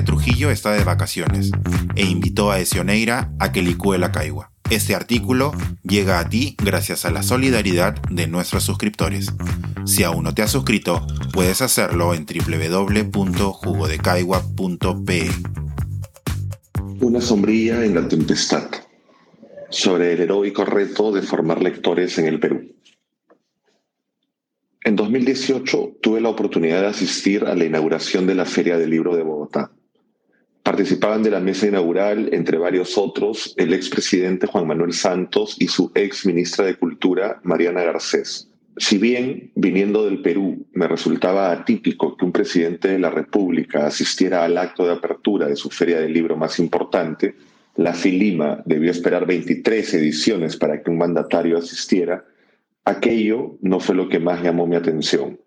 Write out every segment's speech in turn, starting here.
Trujillo está de vacaciones e invitó a Esioneira a que licúe la caigua. Este artículo llega a ti gracias a la solidaridad de nuestros suscriptores. Si aún no te has suscrito, puedes hacerlo en www.jugodecaigua.pe. Una sombrilla en la tempestad sobre el heroico reto de formar lectores en el Perú. En 2018 tuve la oportunidad de asistir a la inauguración de la Feria del Libro de Bogotá. Participaban de la mesa inaugural, entre varios otros, el expresidente Juan Manuel Santos y su ex ministra de Cultura, Mariana Garcés. Si bien, viniendo del Perú, me resultaba atípico que un presidente de la República asistiera al acto de apertura de su feria del libro más importante, la FILIMA debió esperar 23 ediciones para que un mandatario asistiera, aquello no fue lo que más llamó mi atención.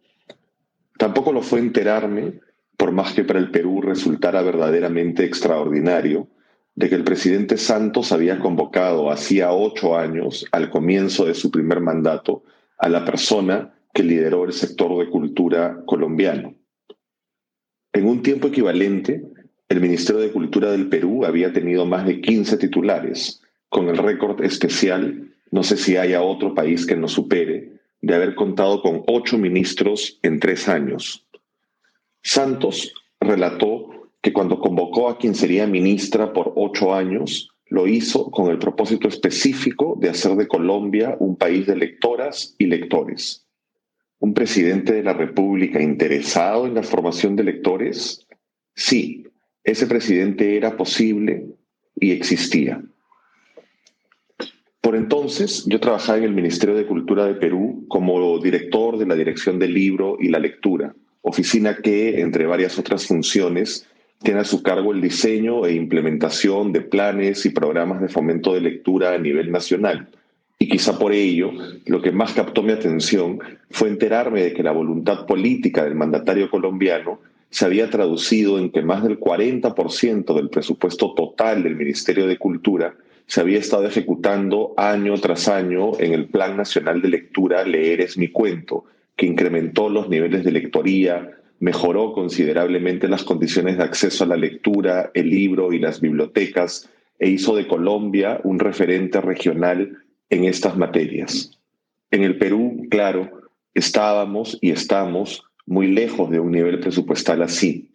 Tampoco lo fue enterarme por más que para el Perú resultara verdaderamente extraordinario, de que el presidente Santos había convocado hacía ocho años, al comienzo de su primer mandato, a la persona que lideró el sector de cultura colombiano. En un tiempo equivalente, el Ministerio de Cultura del Perú había tenido más de 15 titulares, con el récord especial, no sé si haya otro país que nos supere, de haber contado con ocho ministros en tres años, Santos relató que cuando convocó a quien sería ministra por ocho años, lo hizo con el propósito específico de hacer de Colombia un país de lectoras y lectores. ¿Un presidente de la República interesado en la formación de lectores? Sí, ese presidente era posible y existía. Por entonces, yo trabajaba en el Ministerio de Cultura de Perú como director de la Dirección del Libro y la Lectura oficina que, entre varias otras funciones, tiene a su cargo el diseño e implementación de planes y programas de fomento de lectura a nivel nacional. Y quizá por ello, lo que más captó mi atención fue enterarme de que la voluntad política del mandatario colombiano se había traducido en que más del 40% del presupuesto total del Ministerio de Cultura se había estado ejecutando año tras año en el Plan Nacional de Lectura Leer es mi cuento, que incrementó los niveles de lectoría, mejoró considerablemente las condiciones de acceso a la lectura, el libro y las bibliotecas, e hizo de Colombia un referente regional en estas materias. En el Perú, claro, estábamos y estamos muy lejos de un nivel presupuestal así.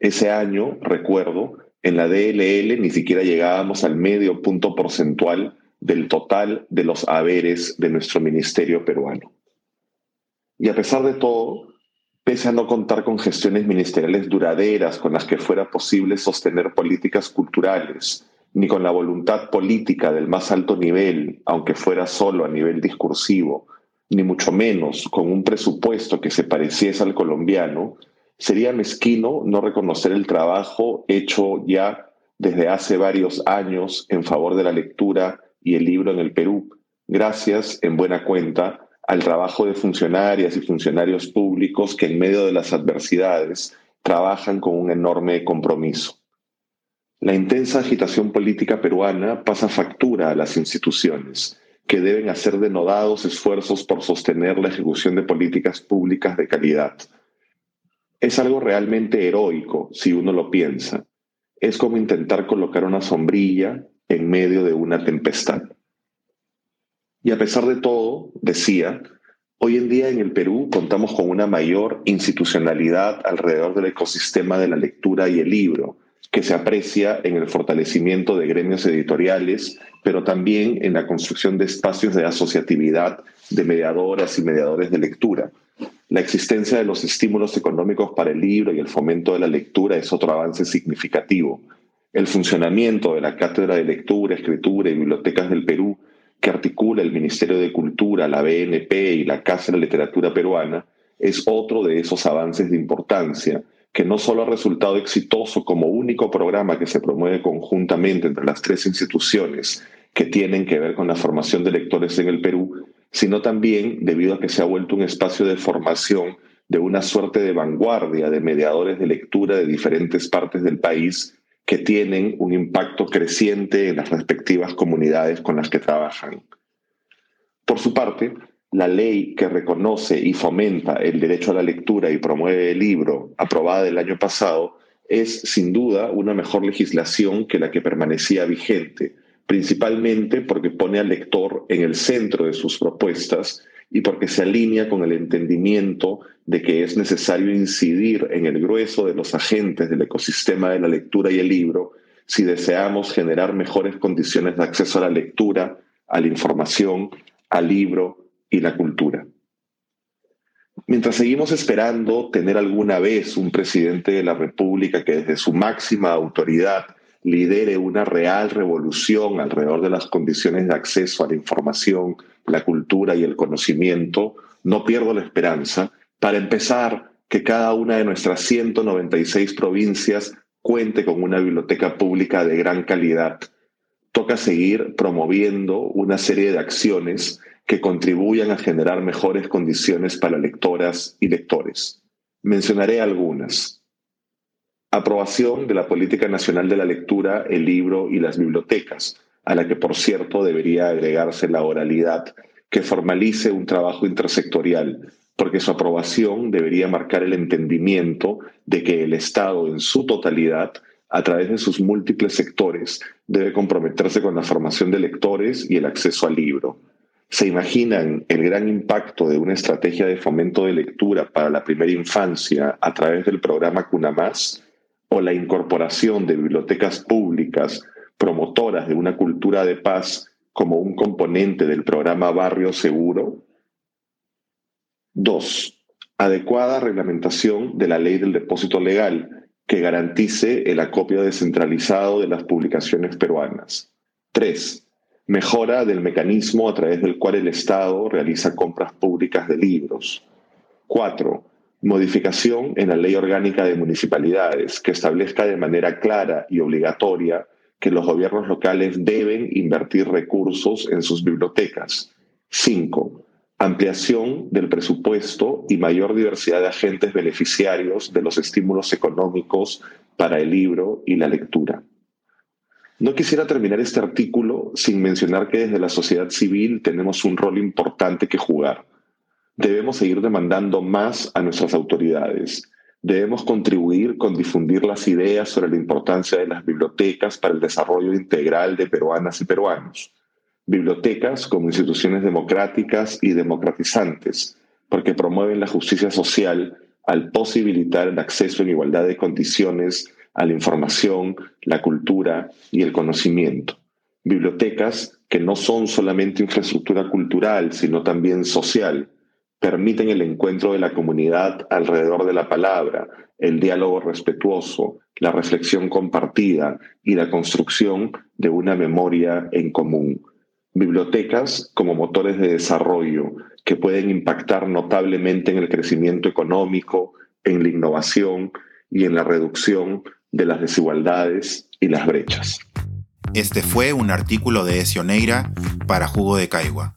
Ese año, recuerdo, en la DLL ni siquiera llegábamos al medio punto porcentual del total de los haberes de nuestro ministerio peruano. Y a pesar de todo, pese a no contar con gestiones ministeriales duraderas con las que fuera posible sostener políticas culturales, ni con la voluntad política del más alto nivel, aunque fuera solo a nivel discursivo, ni mucho menos con un presupuesto que se pareciese al colombiano, sería mezquino no reconocer el trabajo hecho ya desde hace varios años en favor de la lectura y el libro en el Perú, gracias, en buena cuenta, al trabajo de funcionarias y funcionarios públicos que en medio de las adversidades trabajan con un enorme compromiso. La intensa agitación política peruana pasa factura a las instituciones, que deben hacer denodados esfuerzos por sostener la ejecución de políticas públicas de calidad. Es algo realmente heroico, si uno lo piensa. Es como intentar colocar una sombrilla en medio de una tempestad. Y a pesar de todo, decía, hoy en día en el Perú contamos con una mayor institucionalidad alrededor del ecosistema de la lectura y el libro, que se aprecia en el fortalecimiento de gremios editoriales, pero también en la construcción de espacios de asociatividad de mediadoras y mediadores de lectura. La existencia de los estímulos económicos para el libro y el fomento de la lectura es otro avance significativo. El funcionamiento de la Cátedra de Lectura, Escritura y Bibliotecas del Perú que articula el Ministerio de Cultura, la BNP y la Casa de la Literatura Peruana, es otro de esos avances de importancia que no solo ha resultado exitoso como único programa que se promueve conjuntamente entre las tres instituciones que tienen que ver con la formación de lectores en el Perú, sino también debido a que se ha vuelto un espacio de formación de una suerte de vanguardia de mediadores de lectura de diferentes partes del país que tienen un impacto creciente en las respectivas comunidades con las que trabajan. Por su parte, la ley que reconoce y fomenta el derecho a la lectura y promueve el libro, aprobada el año pasado, es sin duda una mejor legislación que la que permanecía vigente, principalmente porque pone al lector en el centro de sus propuestas y porque se alinea con el entendimiento de que es necesario incidir en el grueso de los agentes del ecosistema de la lectura y el libro si deseamos generar mejores condiciones de acceso a la lectura, a la información, al libro y la cultura. Mientras seguimos esperando tener alguna vez un presidente de la República que desde su máxima autoridad lidere una real revolución alrededor de las condiciones de acceso a la información, la cultura y el conocimiento, no pierdo la esperanza, para empezar, que cada una de nuestras 196 provincias cuente con una biblioteca pública de gran calidad. Toca seguir promoviendo una serie de acciones que contribuyan a generar mejores condiciones para lectoras y lectores. Mencionaré algunas. Aprobación de la Política Nacional de la Lectura, el libro y las bibliotecas, a la que por cierto debería agregarse la oralidad, que formalice un trabajo intersectorial, porque su aprobación debería marcar el entendimiento de que el Estado en su totalidad, a través de sus múltiples sectores, debe comprometerse con la formación de lectores y el acceso al libro. ¿Se imaginan el gran impacto de una estrategia de fomento de lectura para la primera infancia a través del programa CUNAMÁS? o la incorporación de bibliotecas públicas promotoras de una cultura de paz como un componente del programa Barrio Seguro. Dos, adecuada reglamentación de la ley del depósito legal que garantice el acopio descentralizado de las publicaciones peruanas. Tres, mejora del mecanismo a través del cual el Estado realiza compras públicas de libros. Cuatro, modificación en la ley orgánica de municipalidades que establezca de manera clara y obligatoria que los gobiernos locales deben invertir recursos en sus bibliotecas. 5. Ampliación del presupuesto y mayor diversidad de agentes beneficiarios de los estímulos económicos para el libro y la lectura. No quisiera terminar este artículo sin mencionar que desde la sociedad civil tenemos un rol importante que jugar Debemos seguir demandando más a nuestras autoridades. Debemos contribuir con difundir las ideas sobre la importancia de las bibliotecas para el desarrollo integral de peruanas y peruanos. Bibliotecas como instituciones democráticas y democratizantes, porque promueven la justicia social al posibilitar el acceso en igualdad de condiciones a la información, la cultura y el conocimiento. Bibliotecas que no son solamente infraestructura cultural, sino también social, permiten el encuentro de la comunidad alrededor de la palabra, el diálogo respetuoso, la reflexión compartida y la construcción de una memoria en común. Bibliotecas como motores de desarrollo que pueden impactar notablemente en el crecimiento económico, en la innovación y en la reducción de las desigualdades y las brechas. Este fue un artículo de Esioneira para Jugo de Caigua